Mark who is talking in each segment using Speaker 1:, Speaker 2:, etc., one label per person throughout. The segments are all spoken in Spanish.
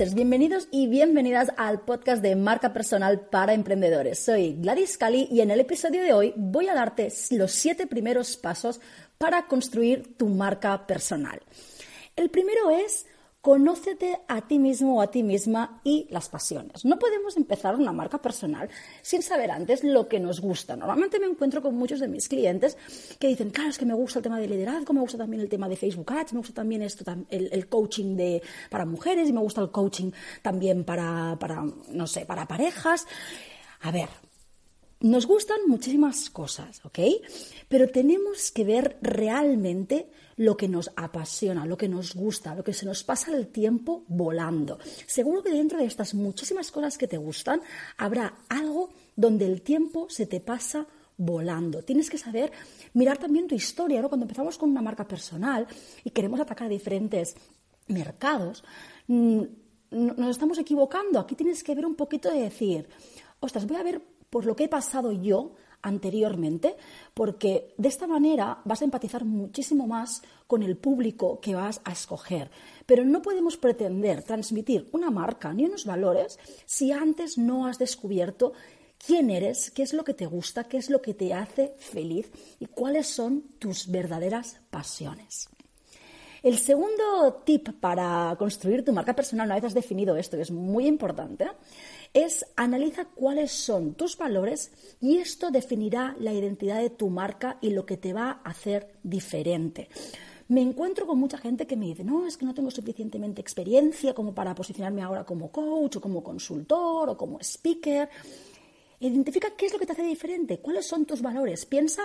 Speaker 1: Bienvenidos y bienvenidas al podcast de marca personal para emprendedores. Soy Gladys Cali y en el episodio de hoy voy a darte los siete primeros pasos para construir tu marca personal. El primero es Conócete a ti mismo o a ti misma y las pasiones. No podemos empezar una marca personal sin saber antes lo que nos gusta. Normalmente me encuentro con muchos de mis clientes que dicen, claro, es que me gusta el tema de liderazgo, me gusta también el tema de Facebook Ads, me gusta también esto, el, coaching de, para mujeres y me gusta el coaching también para, para, no sé, para parejas. A ver, nos gustan muchísimas cosas, ¿ok? Pero tenemos que ver realmente lo que nos apasiona, lo que nos gusta, lo que se nos pasa el tiempo volando. Seguro que dentro de estas muchísimas cosas que te gustan habrá algo donde el tiempo se te pasa volando. Tienes que saber mirar también tu historia, ¿no? Cuando empezamos con una marca personal y queremos atacar diferentes mercados, mm, nos estamos equivocando. Aquí tienes que ver un poquito de decir, ostras, voy a ver por lo que he pasado yo anteriormente, porque de esta manera vas a empatizar muchísimo más con el público que vas a escoger. Pero no podemos pretender transmitir una marca ni unos valores si antes no has descubierto quién eres, qué es lo que te gusta, qué es lo que te hace feliz y cuáles son tus verdaderas pasiones. El segundo tip para construir tu marca personal, una vez has definido esto, que es muy importante, es analiza cuáles son tus valores y esto definirá la identidad de tu marca y lo que te va a hacer diferente. Me encuentro con mucha gente que me dice, no, es que no tengo suficientemente experiencia como para posicionarme ahora como coach o como consultor o como speaker. Identifica qué es lo que te hace diferente, cuáles son tus valores. Piensa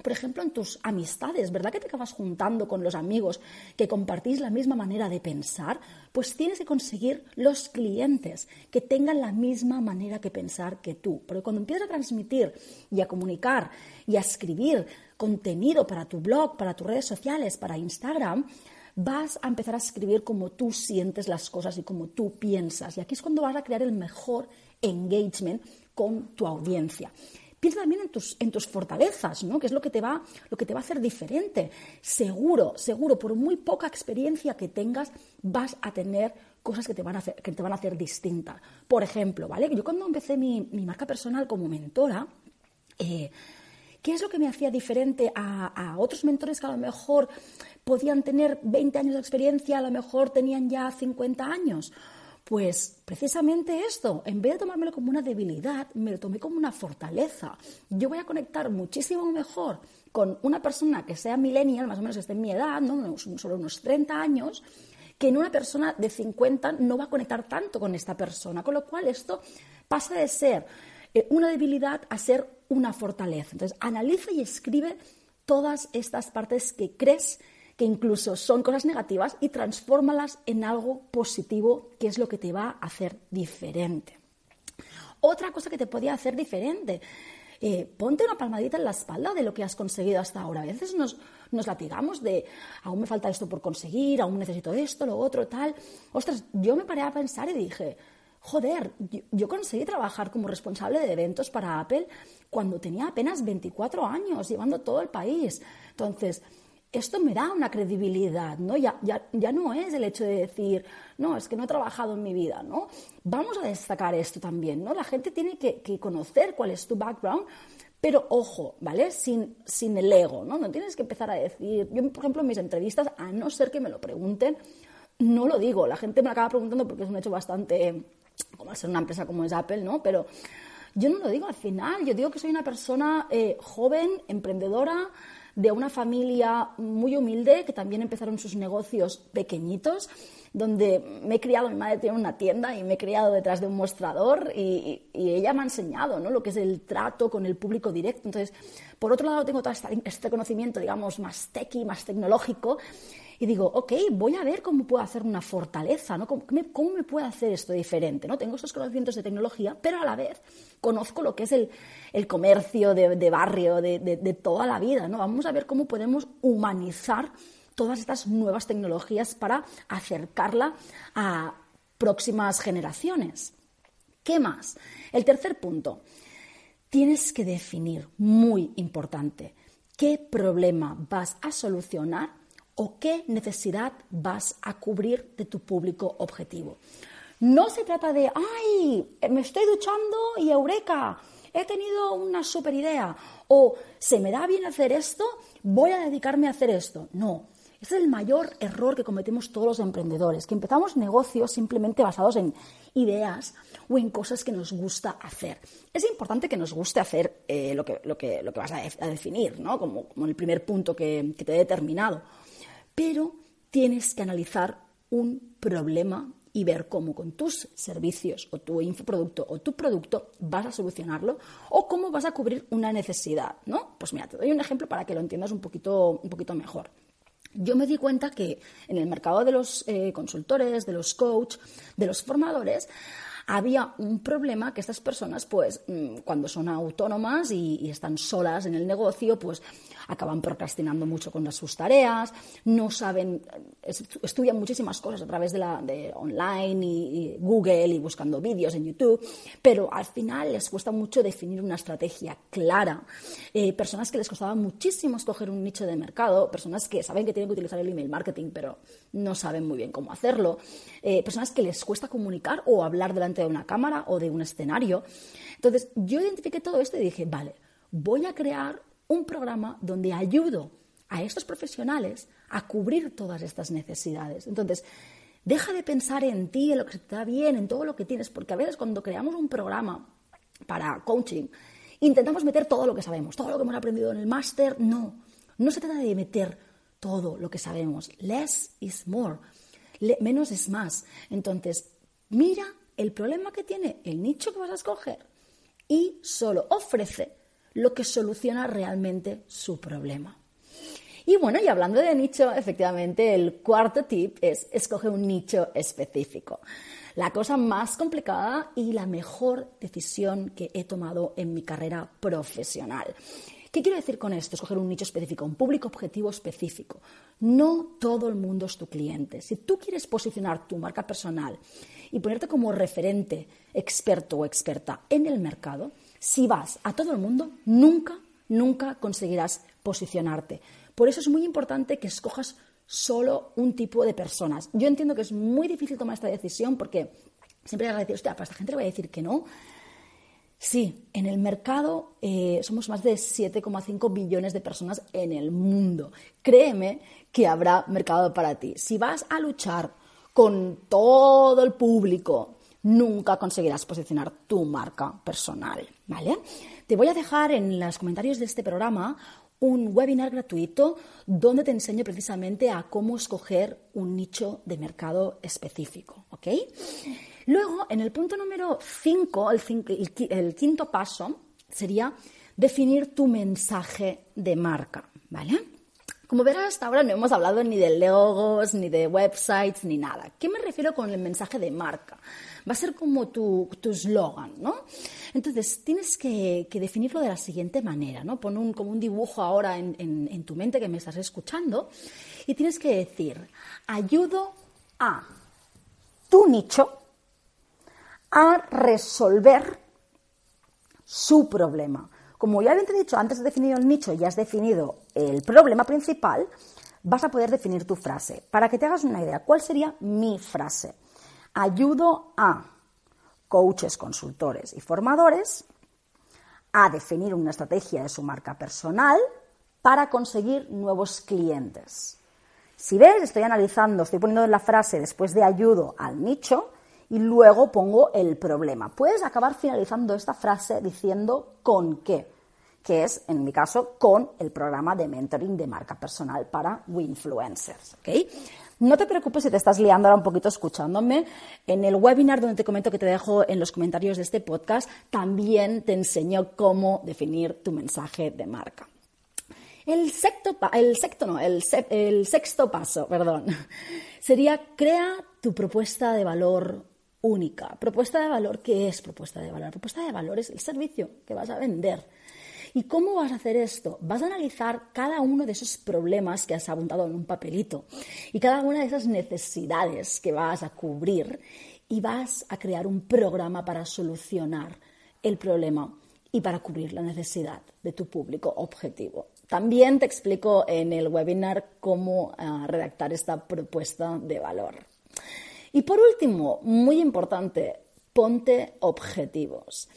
Speaker 1: por ejemplo, en tus amistades, ¿verdad que te acabas juntando con los amigos que compartís la misma manera de pensar? Pues tienes que conseguir los clientes que tengan la misma manera que pensar que tú. Porque cuando empiezas a transmitir y a comunicar y a escribir contenido para tu blog, para tus redes sociales, para Instagram, vas a empezar a escribir como tú sientes las cosas y como tú piensas. Y aquí es cuando vas a crear el mejor engagement con tu audiencia. Piensa también en tus, en tus fortalezas, ¿no? Que es lo que, te va, lo que te va a hacer diferente. Seguro, seguro, por muy poca experiencia que tengas, vas a tener cosas que te van a hacer, que te van a hacer distinta. Por ejemplo, ¿vale? Yo cuando empecé mi, marca personal como mentora, eh, ¿qué es lo que me hacía diferente a, a, otros mentores que a lo mejor podían tener 20 años de experiencia, a lo mejor tenían ya 50 años? Pues precisamente esto, en vez de tomármelo como una debilidad, me lo tomé como una fortaleza. Yo voy a conectar muchísimo mejor con una persona que sea millennial, más o menos esté en mi edad, ¿no? solo unos 30 años, que en una persona de 50 no va a conectar tanto con esta persona. Con lo cual esto pasa de ser eh, una debilidad a ser una fortaleza. Entonces, analiza y escribe todas estas partes que crees que incluso son cosas negativas y transfórmalas en algo positivo, que es lo que te va a hacer diferente. Otra cosa que te podía hacer diferente, eh, ponte una palmadita en la espalda de lo que has conseguido hasta ahora. A veces nos, nos latigamos de, aún me falta esto por conseguir, aún necesito esto, lo otro, tal. Ostras, yo me paré a pensar y dije, joder, yo, conseguí trabajar como responsable de eventos para Apple cuando tenía apenas 24 años, llevando todo el país. Entonces, esto me da una credibilidad, ¿no? Ya, ya, ya, no es el hecho de decir, no, es que no he trabajado en mi vida, ¿no? Vamos a destacar esto también, ¿no? La gente tiene que, conocer cuál es tu background, pero ojo, ¿vale? Sin, sin el ego, ¿no? No tienes que empezar a decir, yo, por ejemplo, en mis entrevistas, a no ser que me lo pregunten, no lo digo, la gente me lo acaba preguntando porque es un hecho bastante, como al ser una empresa como es Apple, ¿no? Pero Yo no lo digo al final, yo digo que soy una persona eh, joven, emprendedora, de una familia muy humilde que también empezaron sus negocios pequeñitos, donde me he criado, mi madre tiene una tienda y me he criado detrás de un mostrador y, ella me ha enseñado ¿no? lo que es el trato con el público directo. Entonces, por otro lado, tengo todo este conocimiento, digamos, más techy, más tecnológico y digo, ok, voy a ver cómo puedo hacer una fortaleza, ¿no? ¿Cómo me, cómo me puedo hacer esto diferente? ¿no? Tengo esos conocimientos de tecnología, pero a la vez conozco lo que es el, el comercio de, de barrio, de, de, de, toda la vida, ¿no? Vamos a ver cómo podemos humanizar todas estas nuevas tecnologías para acercarla a próximas generaciones. ¿Qué más? El tercer punto. Tienes que definir, muy importante, qué problema vas a solucionar o qué necesidad vas a cubrir de tu público objetivo. No se trata de, ay, me estoy duchando y eureka, he tenido una super idea, o se me da bien hacer esto, voy a dedicarme a hacer esto. No, ese es el mayor error que cometemos todos los emprendedores, que empezamos negocios simplemente basados en ideas o en cosas que nos gusta hacer. Es importante que nos guste hacer eh, lo, que, lo, que, lo, que, vas a, definir, ¿no? como, como el primer punto que te he determinado pero tienes que analizar un problema y ver cómo con tus servicios o tu infoproducto o tu producto vas a solucionarlo o cómo vas a cubrir una necesidad, ¿no? Pues mira, te doy un ejemplo para que lo entiendas un poquito, un poquito mejor. Yo me di cuenta que en el mercado de los eh, consultores, de los coach, de los formadores, había un problema que estas personas, pues, mm, cuando son autónomas y, están solas en el negocio, pues acaban procrastinando mucho con sus tareas, no saben, estudian muchísimas cosas a través de la de online y, Google y buscando vídeos en YouTube, pero al final les cuesta mucho definir una estrategia clara. Eh, personas que les costaba muchísimo escoger un nicho de mercado, personas que saben que tienen que utilizar el email marketing, pero no saben muy bien cómo hacerlo, eh, personas que les cuesta comunicar o hablar delante de una cámara o de un escenario. Entonces, yo identifiqué todo esto y dije, vale, voy a crear un programa donde ayudo a estos profesionales a cubrir todas estas necesidades. Entonces, deja de pensar en ti, en lo que te da bien, en todo lo que tienes, porque a veces cuando creamos un programa para coaching, intentamos meter todo lo que sabemos, todo lo que hemos aprendido en el máster. No, no se trata de meter todo lo que sabemos. Less is more. menos es más. Entonces, mira el problema que tiene el nicho que vas a escoger y solo ofrece lo que soluciona realmente su problema. Y bueno, y hablando de nicho, efectivamente, el cuarto tip es escoge un nicho específico. La cosa más complicada y la mejor decisión que he tomado en mi carrera profesional. ¿Qué quiero decir con esto? Escoger un nicho específico, un público objetivo específico. No todo el mundo es tu cliente. Si tú quieres posicionar tu marca personal y ponerte como referente, experto o experta en el mercado, si vas a todo el mundo, nunca, nunca conseguirás posicionarte. Por eso es muy importante que escojas solo un tipo de personas. Yo entiendo que es muy difícil tomar esta decisión porque siempre vas a decir, hostia, para esta gente le voy a decir que no. Sí, en el mercado eh, somos más de 7,5 billones de personas en el mundo. Créeme que habrá mercado para ti. Si vas a luchar con todo el público, nunca conseguirás posicionar tu marca personal, ¿vale? Te voy a dejar en los comentarios de este programa un webinar gratuito donde te enseño precisamente a cómo escoger un nicho de mercado específico, ¿ok? Luego, en el punto número 5, el, quinto paso sería definir tu mensaje de marca, ¿vale? Como verás, hasta ahora no hemos hablado ni de logos, ni de websites, ni nada. ¿Qué me refiero con el mensaje de marca? Va a ser como tu eslogan, ¿no? Entonces, tienes que, definirlo de la siguiente manera, ¿no? Pon un, como un dibujo ahora en, en tu mente que me estás escuchando y tienes que decir, ayudo a tu nicho a resolver su problema. Como ya te he dicho, antes de definir el nicho y has definido el problema principal, vas a poder definir tu frase. Para que te hagas una idea, ¿cuál sería mi frase? Ayudo a coaches, consultores y formadores a definir una estrategia de su marca personal para conseguir nuevos clientes. Si ves, estoy analizando, estoy poniendo la frase después de ayudo al nicho y luego pongo el problema. Puedes acabar finalizando esta frase diciendo con qué, que es, en mi caso, con el programa de mentoring de marca personal para Winfluencers. ¿okay? No te preocupes si te estás liando ahora un poquito escuchándome. En el webinar donde te comento que te dejo en los comentarios de este podcast, también te enseño cómo definir tu mensaje de marca. El sexto, el sexto, no, el, el sexto paso, perdón, sería crea tu propuesta de valor única. Propuesta de valor, ¿qué es propuesta de valor? Propuesta de valor es el servicio que vas a vender ¿Y cómo vas a hacer esto? Vas a analizar cada uno de esos problemas que has apuntado en un papelito y cada una de esas necesidades que vas a cubrir y vas a crear un programa para solucionar el problema y para cubrir la necesidad de tu público objetivo. También te explico en el webinar cómo ah, redactar esta propuesta de valor. Y por último, muy importante, ponte objetivos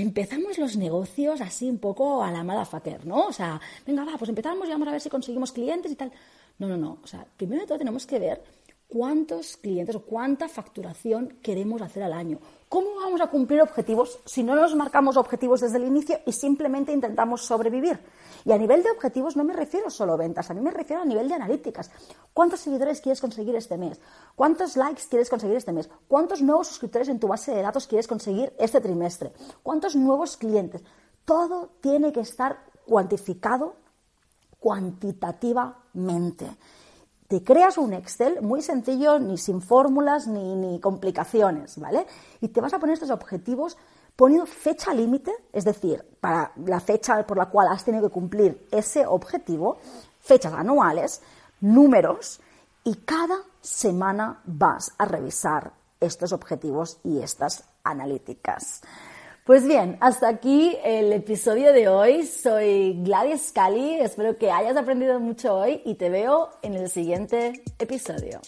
Speaker 1: empezamos los negocios así un poco a la motherfucker, ¿no? O sea, venga, va, pues empezamos y vamos a ver si conseguimos clientes y tal. No, no, no. O sea, primero de todo tenemos que ver cuántos clientes o cuánta facturación queremos hacer al año. ¿Cómo vamos a cumplir objetivos si no nos marcamos objetivos desde el inicio y simplemente intentamos sobrevivir? Y a nivel de objetivos no me refiero solo a ventas, a mí me refiero a nivel de analíticas. ¿Cuántos seguidores quieres conseguir este mes? ¿Cuántos likes quieres conseguir este mes? ¿Cuántos nuevos suscriptores en tu base de datos quieres conseguir este trimestre? ¿Cuántos nuevos clientes? Todo tiene que estar cuantificado cuantitativamente. Te creas un Excel muy sencillo, ni sin fórmulas ni, ni complicaciones, ¿vale? Y te vas a poner estos objetivos poniendo fecha límite, es decir, para la fecha por la cual has tenido que cumplir ese objetivo, fechas anuales, números, y cada semana vas a revisar estos objetivos y estas analíticas. Pues bien, hasta aquí el episodio de hoy. Soy Gladys Cali, espero que hayas aprendido mucho hoy y te veo en el siguiente episodio.